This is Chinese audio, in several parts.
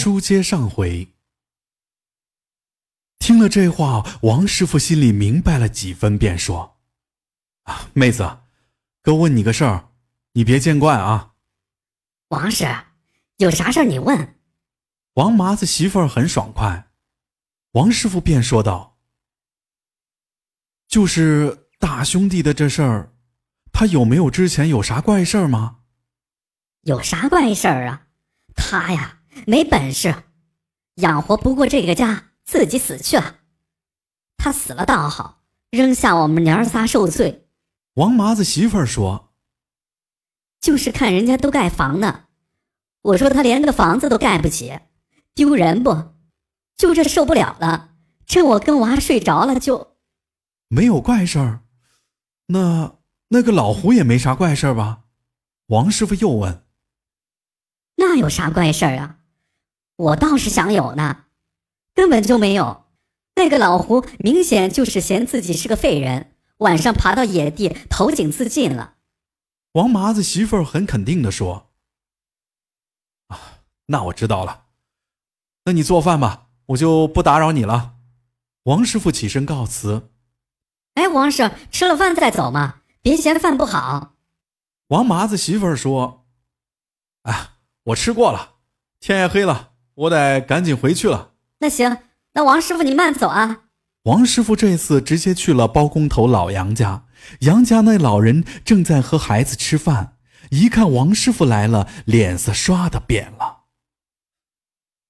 书接上回，听了这话，王师傅心里明白了几分，便说：“啊，妹子，哥问你个事儿，你别见怪啊。”王师，有啥事儿你问。王麻子媳妇儿很爽快，王师傅便说道：“就是大兄弟的这事儿，他有没有之前有啥怪事儿吗？”有啥怪事儿啊？他呀，没本事，养活不过这个家，自己死去了。他死了倒好，扔下我们娘儿仨受罪。王麻子媳妇儿说：“就是看人家都盖房呢，我说他连个房子都盖不起，丢人不？就这受不了了，趁我跟娃睡着了就……没有怪事儿。那那个老胡也没啥怪事儿吧？”王师傅又问。那有啥怪事儿啊？我倒是想有呢，根本就没有。那个老胡明显就是嫌自己是个废人，晚上爬到野地投井自尽了。王麻子媳妇儿很肯定的说：“啊，那我知道了。那你做饭吧，我就不打扰你了。”王师傅起身告辞。哎，王师，吃了饭再走嘛，别嫌饭不好。王麻子媳妇儿说：“哎。”我吃过了，天也黑了，我得赶紧回去了。那行，那王师傅你慢走啊。王师傅这次直接去了包工头老杨家，杨家那老人正在和孩子吃饭，一看王师傅来了，脸色唰的变了。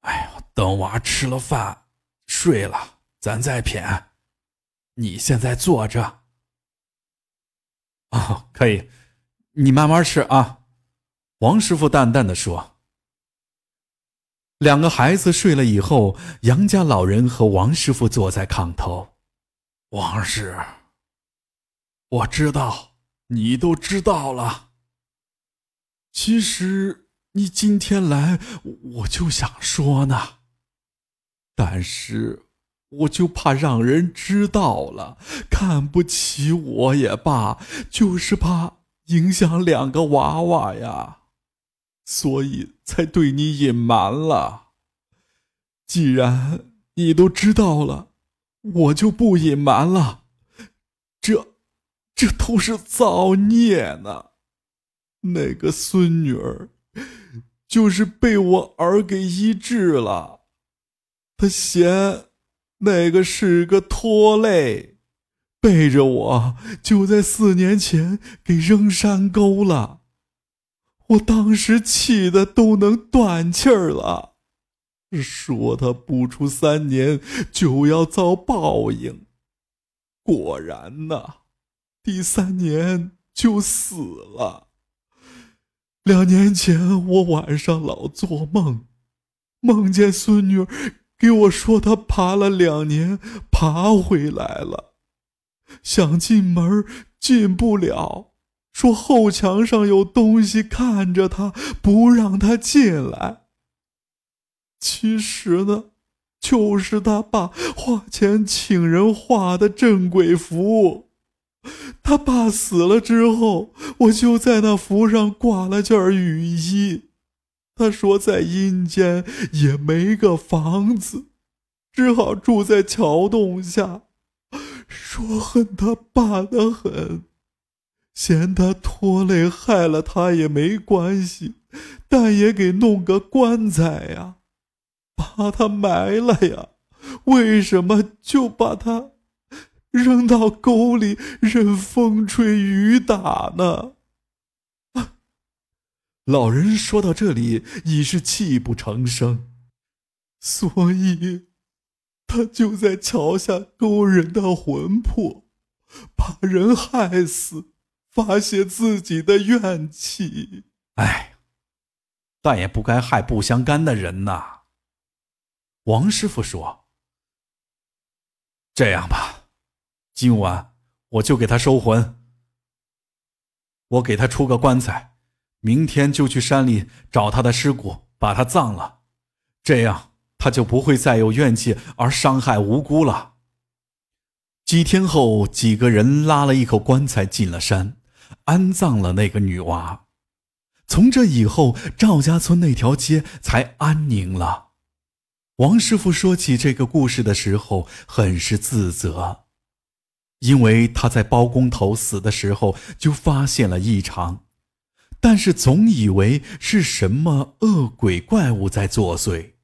哎呦，等娃吃了饭睡了，咱再谝。你现在坐着。哦，可以，你慢慢吃啊。王师傅淡淡的说：“两个孩子睡了以后，杨家老人和王师傅坐在炕头。王师，我知道你都知道了。其实你今天来，我就想说呢，但是我就怕让人知道了，看不起我也罢，就是怕影响两个娃娃呀。”所以才对你隐瞒了。既然你都知道了，我就不隐瞒了。这，这都是造孽呢。那个孙女儿，就是被我儿给医治了。他嫌那个是个拖累，背着我就在四年前给扔山沟了。我当时气的都能断气儿了，说他不出三年就要遭报应，果然呐，第三年就死了。两年前我晚上老做梦，梦见孙女给我说她爬了两年，爬回来了，想进门进不了。说后墙上有东西看着他，不让他进来。其实呢，就是他爸花钱请人画的镇鬼符。他爸死了之后，我就在那符上挂了件雨衣。他说在阴间也没个房子，只好住在桥洞下。说恨他爸的很。嫌他拖累害了他也没关系，但也给弄个棺材呀，把他埋了呀。为什么就把他扔到沟里任风吹雨打呢？老人说到这里已是泣不成声，所以他就在桥下勾人的魂魄，把人害死。发泄自己的怨气，哎，但也不该害不相干的人呐。王师傅说：“这样吧，今晚我就给他收魂，我给他出个棺材，明天就去山里找他的尸骨，把他葬了，这样他就不会再有怨气而伤害无辜了。”几天后，几个人拉了一口棺材进了山。安葬了那个女娃，从这以后，赵家村那条街才安宁了。王师傅说起这个故事的时候，很是自责，因为他在包工头死的时候就发现了异常，但是总以为是什么恶鬼怪物在作祟，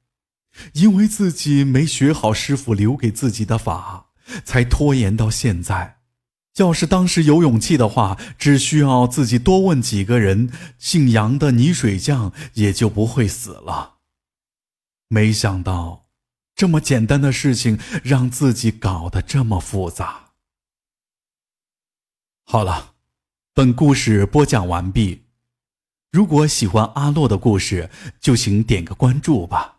因为自己没学好师傅留给自己的法，才拖延到现在。要是当时有勇气的话，只需要自己多问几个人，姓杨的泥水匠也就不会死了。没想到，这么简单的事情让自己搞得这么复杂。好了，本故事播讲完毕。如果喜欢阿洛的故事，就请点个关注吧。